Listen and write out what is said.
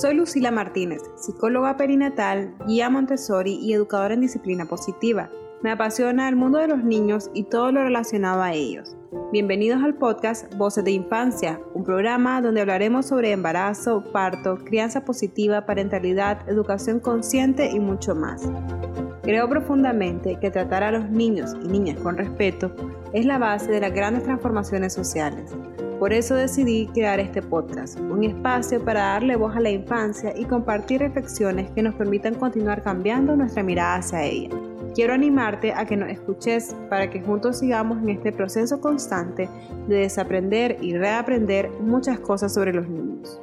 Soy Lucila Martínez, psicóloga perinatal, guía Montessori y educadora en disciplina positiva. Me apasiona el mundo de los niños y todo lo relacionado a ellos. Bienvenidos al podcast Voces de Infancia, un programa donde hablaremos sobre embarazo, parto, crianza positiva, parentalidad, educación consciente y mucho más. Creo profundamente que tratar a los niños y niñas con respeto es la base de las grandes transformaciones sociales. Por eso decidí crear este podcast, un espacio para darle voz a la infancia y compartir reflexiones que nos permitan continuar cambiando nuestra mirada hacia ella. Quiero animarte a que nos escuches para que juntos sigamos en este proceso constante de desaprender y reaprender muchas cosas sobre los niños.